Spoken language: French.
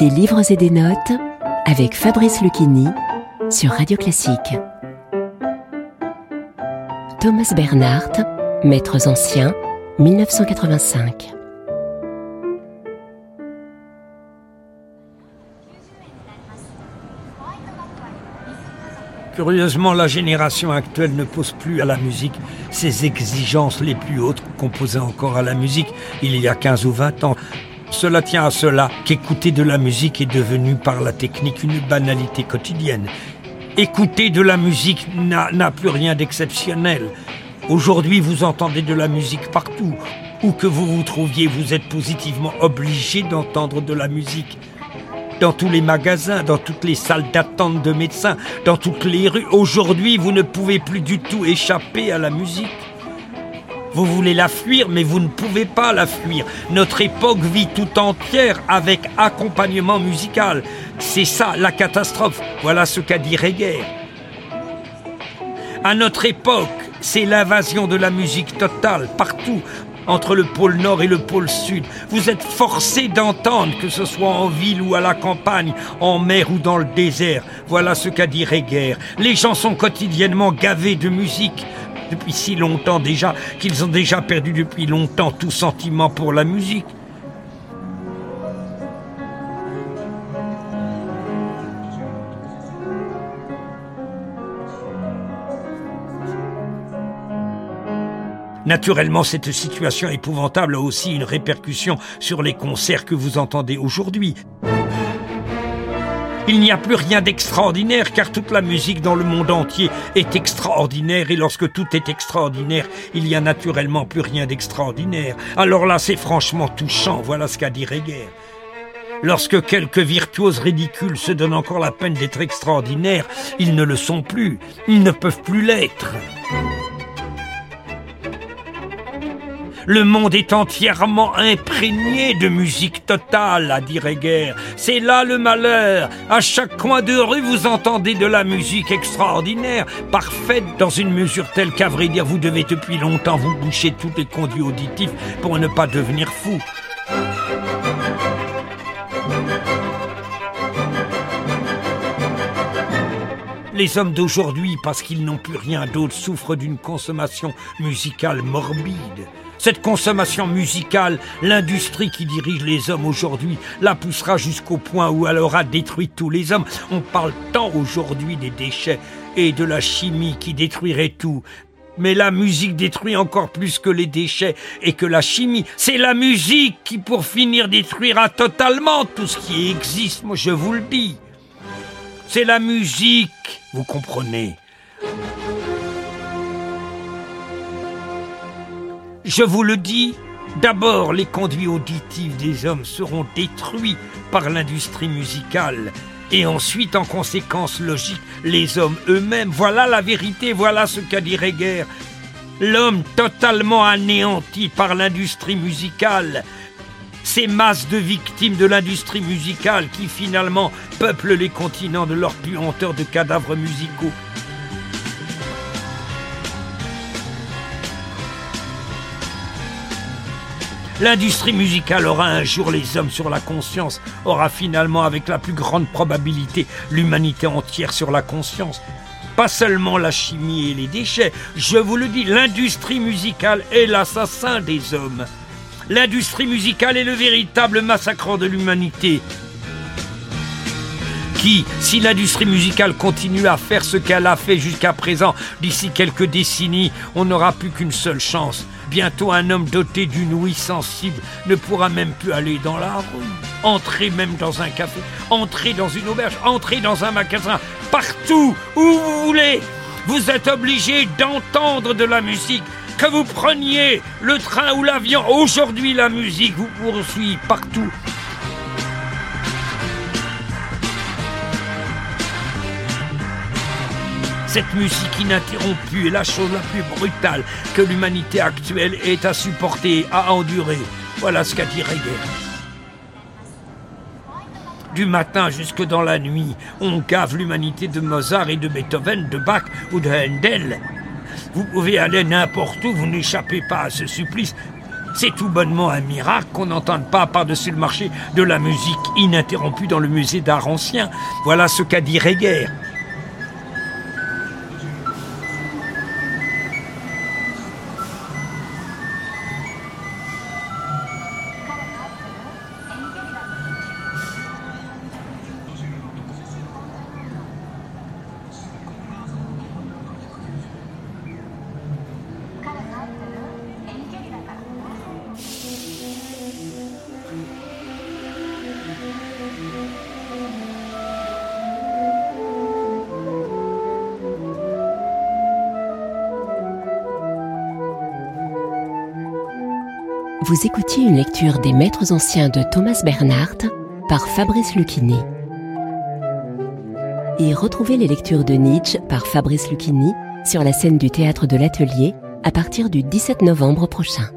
Des livres et des notes avec Fabrice Lucchini sur Radio Classique. Thomas Bernhardt, Maîtres anciens, 1985. Curieusement, la génération actuelle ne pose plus à la musique ces exigences les plus hautes qu'on posait encore à la musique il y a 15 ou 20 ans. Cela tient à cela qu'écouter de la musique est devenu par la technique une banalité quotidienne. Écouter de la musique n'a plus rien d'exceptionnel. Aujourd'hui, vous entendez de la musique partout. Où que vous vous trouviez, vous êtes positivement obligé d'entendre de la musique dans tous les magasins, dans toutes les salles d'attente de médecins, dans toutes les rues. Aujourd'hui, vous ne pouvez plus du tout échapper à la musique. Vous voulez la fuir, mais vous ne pouvez pas la fuir. Notre époque vit tout entière avec accompagnement musical. C'est ça la catastrophe. Voilà ce qu'a dit Reger. À notre époque, c'est l'invasion de la musique totale partout entre le pôle nord et le pôle sud. Vous êtes forcé d'entendre, que ce soit en ville ou à la campagne, en mer ou dans le désert. Voilà ce qu'a dit Reger. Les gens sont quotidiennement gavés de musique depuis si longtemps déjà qu'ils ont déjà perdu depuis longtemps tout sentiment pour la musique. Naturellement, cette situation épouvantable a aussi une répercussion sur les concerts que vous entendez aujourd'hui. Il n'y a plus rien d'extraordinaire car toute la musique dans le monde entier est extraordinaire et lorsque tout est extraordinaire, il n'y a naturellement plus rien d'extraordinaire. Alors là, c'est franchement touchant, voilà ce qu'a dit Reger. Lorsque quelques virtuoses ridicules se donnent encore la peine d'être extraordinaires, ils ne le sont plus, ils ne peuvent plus l'être. Le monde est entièrement imprégné de musique totale, a dit Reger. C'est là le malheur. À chaque coin de rue, vous entendez de la musique extraordinaire, parfaite dans une mesure telle qu'à vrai dire, vous devez depuis longtemps vous boucher tous les conduits auditifs pour ne pas devenir fou. Les hommes d'aujourd'hui, parce qu'ils n'ont plus rien d'autre, souffrent d'une consommation musicale morbide. Cette consommation musicale, l'industrie qui dirige les hommes aujourd'hui, la poussera jusqu'au point où elle aura détruit tous les hommes. On parle tant aujourd'hui des déchets et de la chimie qui détruirait tout. Mais la musique détruit encore plus que les déchets et que la chimie. C'est la musique qui, pour finir, détruira totalement tout ce qui existe, moi je vous le dis. C'est la musique, vous comprenez. Je vous le dis, d'abord les conduits auditifs des hommes seront détruits par l'industrie musicale. Et ensuite, en conséquence logique, les hommes eux-mêmes. Voilà la vérité, voilà ce qu'a dit Reger. L'homme totalement anéanti par l'industrie musicale. Ces masses de victimes de l'industrie musicale qui finalement peuplent les continents de leur puanteur de cadavres musicaux. L'industrie musicale aura un jour les hommes sur la conscience, aura finalement avec la plus grande probabilité l'humanité entière sur la conscience. Pas seulement la chimie et les déchets, je vous le dis, l'industrie musicale est l'assassin des hommes. L'industrie musicale est le véritable massacrant de l'humanité qui, si l'industrie musicale continue à faire ce qu'elle a fait jusqu'à présent, d'ici quelques décennies, on n'aura plus qu'une seule chance. Bientôt un homme doté d'une ouïe sensible ne pourra même plus aller dans la rue, entrer même dans un café, entrer dans une auberge, entrer dans un magasin, partout où vous voulez. Vous êtes obligé d'entendre de la musique. Que vous preniez le train ou l'avion, aujourd'hui la musique vous poursuit partout. Cette musique ininterrompue est la chose la plus brutale que l'humanité actuelle ait à supporter, à endurer. Voilà ce qu'a dit Reger. Du matin jusque dans la nuit, on gave l'humanité de Mozart et de Beethoven, de Bach ou de Handel. Vous pouvez aller n'importe où, vous n'échappez pas à ce supplice. C'est tout bonnement un miracle qu'on n'entende pas par-dessus le marché de la musique ininterrompue dans le musée d'art ancien. Voilà ce qu'a dit Reger. Vous écoutiez une lecture des Maîtres anciens de Thomas Bernhardt par Fabrice Lucchini. Et retrouvez les lectures de Nietzsche par Fabrice Lucchini sur la scène du théâtre de l'Atelier à partir du 17 novembre prochain.